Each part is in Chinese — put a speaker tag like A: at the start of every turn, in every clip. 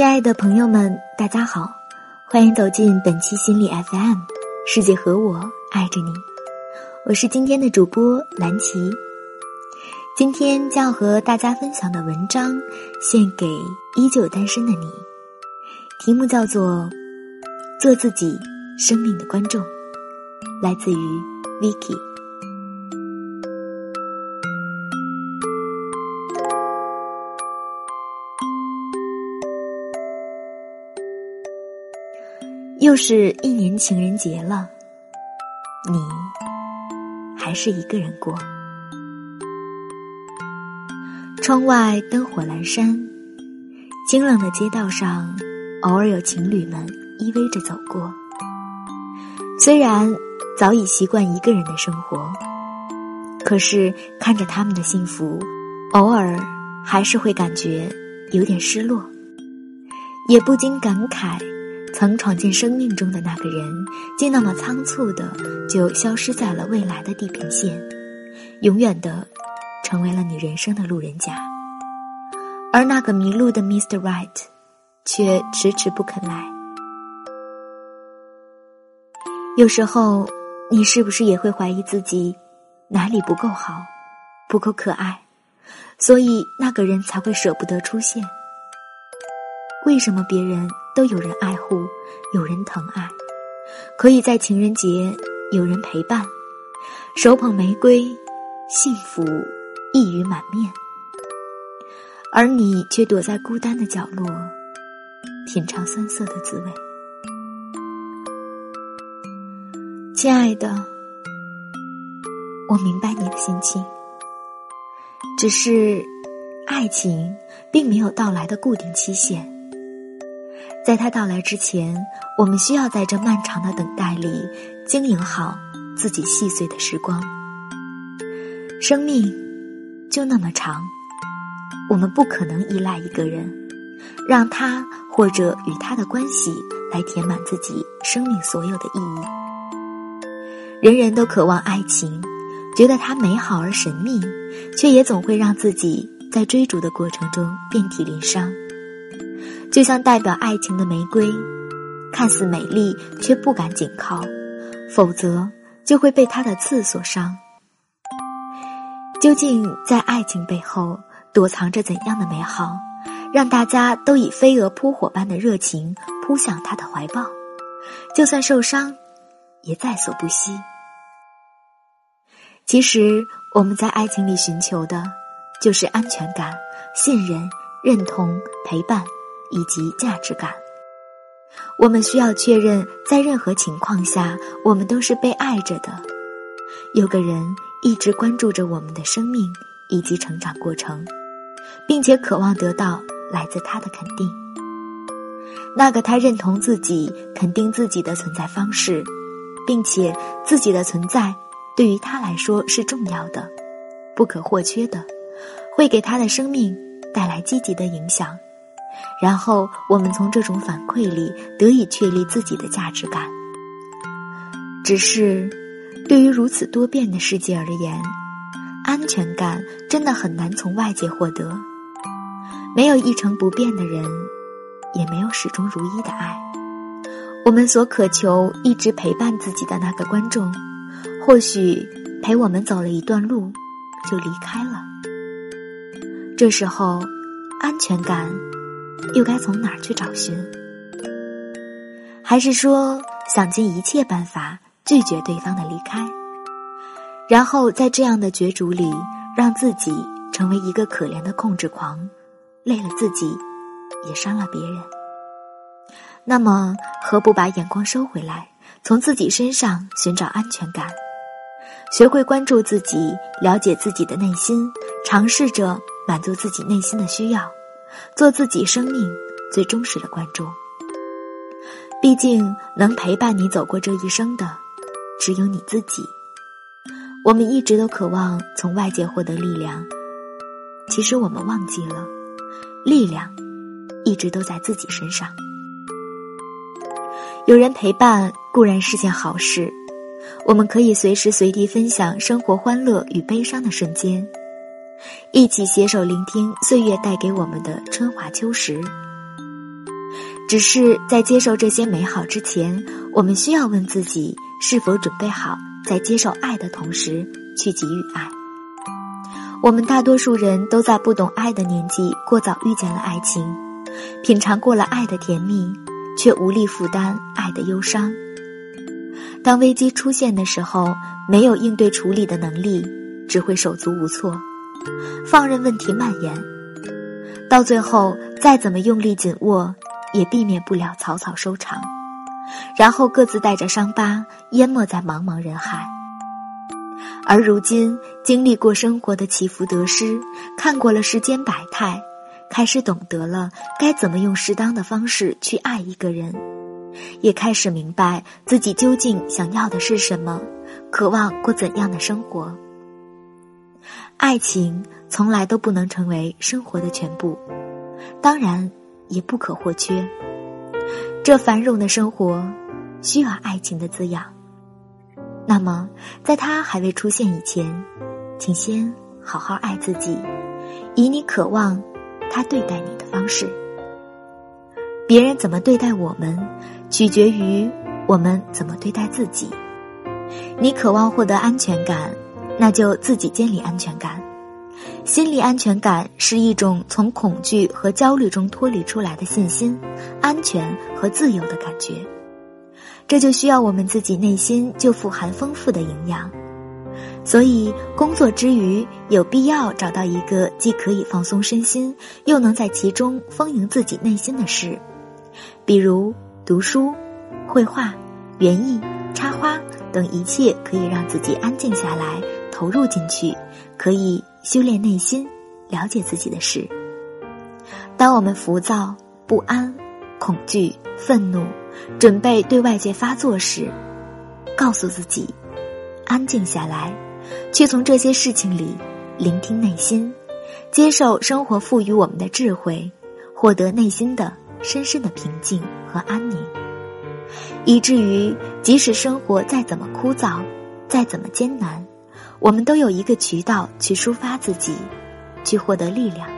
A: 亲爱的朋友们，大家好，欢迎走进本期心理 FM，世界和我爱着你，我是今天的主播蓝琪。今天将要和大家分享的文章，献给依旧单身的你，题目叫做《做自己生命的观众》，来自于 Vicky。又是一年情人节了，你还是一个人过。窗外灯火阑珊，清冷的街道上，偶尔有情侣们依偎着走过。虽然早已习惯一个人的生活，可是看着他们的幸福，偶尔还是会感觉有点失落，也不禁感慨。曾闯进生命中的那个人，竟那么仓促的就消失在了未来的地平线，永远的成为了你人生的路人甲。而那个迷路的 Mr. Right，却迟迟不肯来。有时候，你是不是也会怀疑自己哪里不够好，不够可爱，所以那个人才会舍不得出现？为什么别人？都有人爱护，有人疼爱，可以在情人节有人陪伴，手捧玫瑰，幸福溢于满面。而你却躲在孤单的角落，品尝酸涩的滋味。亲爱的，我明白你的心情，只是爱情并没有到来的固定期限。在他到来之前，我们需要在这漫长的等待里经营好自己细碎的时光。生命就那么长，我们不可能依赖一个人，让他或者与他的关系来填满自己生命所有的意义。人人都渴望爱情，觉得它美好而神秘，却也总会让自己在追逐的过程中遍体鳞伤。就像代表爱情的玫瑰，看似美丽，却不敢紧靠，否则就会被它的刺所伤。究竟在爱情背后躲藏着怎样的美好，让大家都以飞蛾扑火般的热情扑向他的怀抱？就算受伤，也在所不惜。其实我们在爱情里寻求的，就是安全感、信任、认同、陪伴。以及价值感，我们需要确认，在任何情况下，我们都是被爱着的。有个人一直关注着我们的生命以及成长过程，并且渴望得到来自他的肯定。那个他认同自己、肯定自己的存在方式，并且自己的存在对于他来说是重要的、不可或缺的，会给他的生命带来积极的影响。然后，我们从这种反馈里得以确立自己的价值感。只是，对于如此多变的世界而言，安全感真的很难从外界获得。没有一成不变的人，也没有始终如一的爱。我们所渴求一直陪伴自己的那个观众，或许陪我们走了一段路，就离开了。这时候，安全感。又该从哪儿去找寻？还是说想尽一切办法拒绝对方的离开，然后在这样的角逐里，让自己成为一个可怜的控制狂，累了自己，也伤了别人？那么，何不把眼光收回来，从自己身上寻找安全感，学会关注自己，了解自己的内心，尝试着满足自己内心的需要。做自己生命最忠实的观众。毕竟，能陪伴你走过这一生的，只有你自己。我们一直都渴望从外界获得力量，其实我们忘记了，力量一直都在自己身上。有人陪伴固然是件好事，我们可以随时随地分享生活欢乐与悲伤的瞬间。一起携手聆听岁月带给我们的春华秋实。只是在接受这些美好之前，我们需要问自己是否准备好，在接受爱的同时去给予爱。我们大多数人都在不懂爱的年纪过早遇见了爱情，品尝过了爱的甜蜜，却无力负担爱的忧伤。当危机出现的时候，没有应对处理的能力，只会手足无措，放任问题蔓延，到最后再怎么用力紧握，也避免不了草草收场，然后各自带着伤疤淹没在茫茫人海。而如今，经历过生活的起伏得失，看过了世间百态，开始懂得了该怎么用适当的方式去爱一个人，也开始明白自己究竟想要的是什么，渴望过怎样的生活。爱情从来都不能成为生活的全部，当然也不可或缺。这繁荣的生活，需要爱情的滋养。那么，在他还未出现以前，请先好好爱自己，以你渴望他对待你的方式。别人怎么对待我们，取决于我们怎么对待自己。你渴望获得安全感，那就自己建立安全感。心理安全感是一种从恐惧和焦虑中脱离出来的信心、安全和自由的感觉。这就需要我们自己内心就富含丰富的营养，所以工作之余有必要找到一个既可以放松身心，又能在其中丰盈自己内心的事，比如读书、绘画、园艺、插花等一切可以让自己安静下来、投入进去，可以修炼内心、了解自己的事。当我们浮躁、不安、恐惧、愤怒。准备对外界发作时，告诉自己，安静下来，去从这些事情里聆听内心，接受生活赋予我们的智慧，获得内心的深深的平静和安宁，以至于即使生活再怎么枯燥，再怎么艰难，我们都有一个渠道去抒发自己，去获得力量。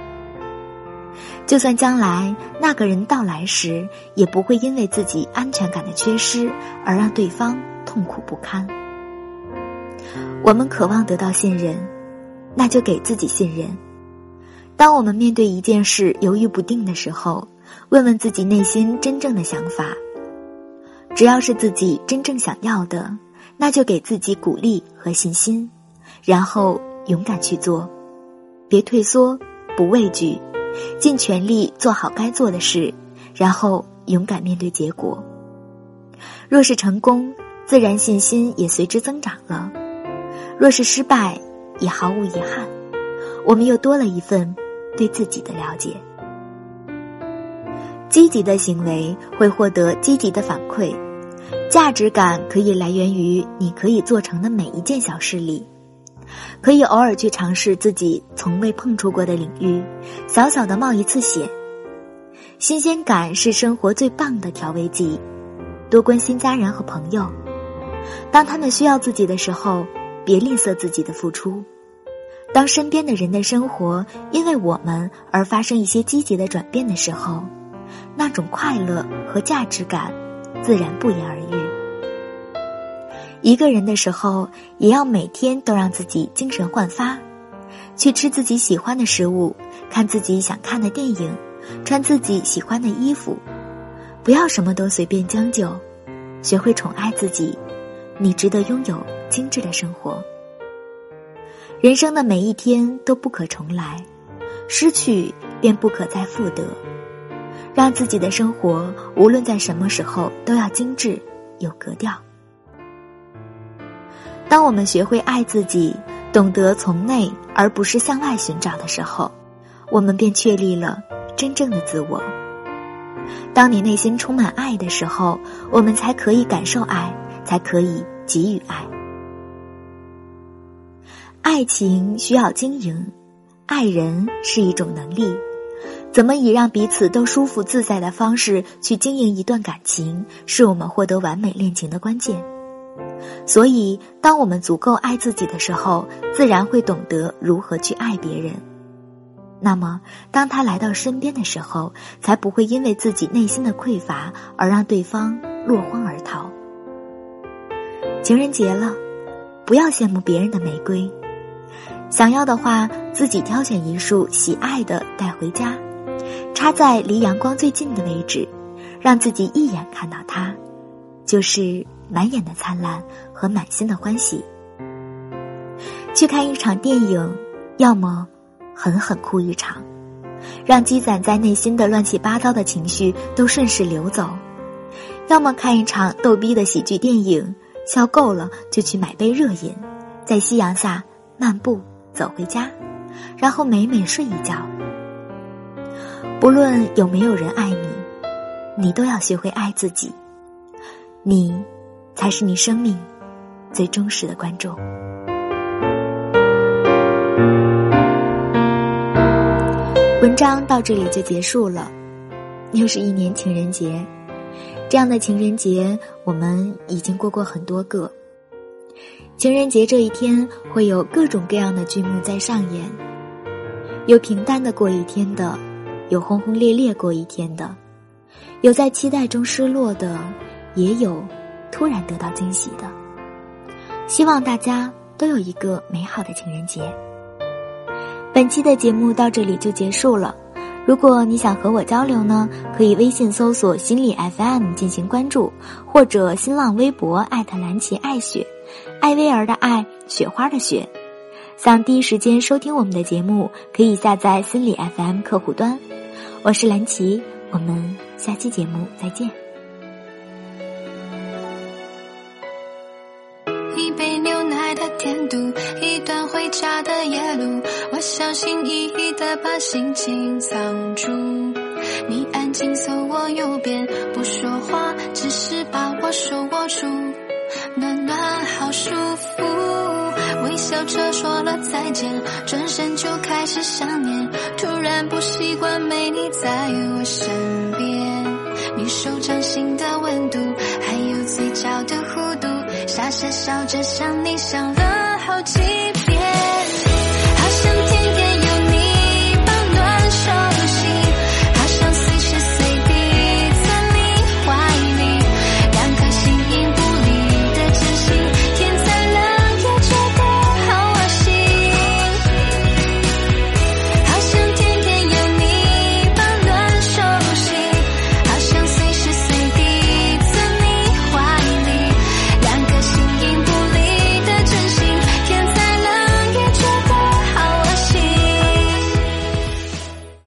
A: 就算将来那个人到来时，也不会因为自己安全感的缺失而让对方痛苦不堪。我们渴望得到信任，那就给自己信任。当我们面对一件事犹豫不定的时候，问问自己内心真正的想法。只要是自己真正想要的，那就给自己鼓励和信心，然后勇敢去做，别退缩，不畏惧。尽全力做好该做的事，然后勇敢面对结果。若是成功，自然信心也随之增长了；若是失败，也毫无遗憾。我们又多了一份对自己的了解。积极的行为会获得积极的反馈，价值感可以来源于你可以做成的每一件小事里。可以偶尔去尝试自己从未碰触过的领域，小小的冒一次险。新鲜感是生活最棒的调味剂。多关心家人和朋友，当他们需要自己的时候，别吝啬自己的付出。当身边的人的生活因为我们而发生一些积极的转变的时候，那种快乐和价值感自然不言而喻。一个人的时候，也要每天都让自己精神焕发，去吃自己喜欢的食物，看自己想看的电影，穿自己喜欢的衣服，不要什么都随便将就，学会宠爱自己，你值得拥有精致的生活。人生的每一天都不可重来，失去便不可再复得，让自己的生活无论在什么时候都要精致有格调。当我们学会爱自己，懂得从内而不是向外寻找的时候，我们便确立了真正的自我。当你内心充满爱的时候，我们才可以感受爱，才可以给予爱。爱情需要经营，爱人是一种能力，怎么以让彼此都舒服自在的方式去经营一段感情，是我们获得完美恋情的关键。所以，当我们足够爱自己的时候，自然会懂得如何去爱别人。那么当他来到身边的时候，才不会因为自己内心的匮乏而让对方落荒而逃。情人节了，不要羡慕别人的玫瑰，想要的话自己挑选一束喜爱的带回家，插在离阳光最近的位置，让自己一眼看到它，就是满眼的灿烂和满心的欢喜。去看一场电影，要么狠狠哭一场，让积攒在内心的乱七八糟的情绪都顺势流走；要么看一场逗逼的喜剧电影。笑够了，就去买杯热饮，在夕阳下漫步走回家，然后美美睡一觉。不论有没有人爱你，你都要学会爱自己。你，才是你生命最忠实的观众。文章到这里就结束了，又是一年情人节。这样的情人节，我们已经过过很多个。情人节这一天，会有各种各样的剧目在上演，有平淡的过一天的，有轰轰烈烈过一天的，有在期待中失落的，也有突然得到惊喜的。希望大家都有一个美好的情人节。本期的节目到这里就结束了。如果你想和我交流呢，可以微信搜索心理 FM 进行关注，或者新浪微博艾特蓝琪爱雪，艾薇儿的爱，雪花的雪。想第一时间收听我们的节目，可以下载心理 FM 客户端。我是蓝琪，我们下期节目再见。
B: 心翼翼地把心情藏住，你安静走我右边，不说话，只是把我手握住，暖暖好舒服。微笑着说了再见，转身就开始想念，突然不习惯没你在我身边，你手掌心的温度，还有嘴角的弧度，傻傻笑着想你想了好几。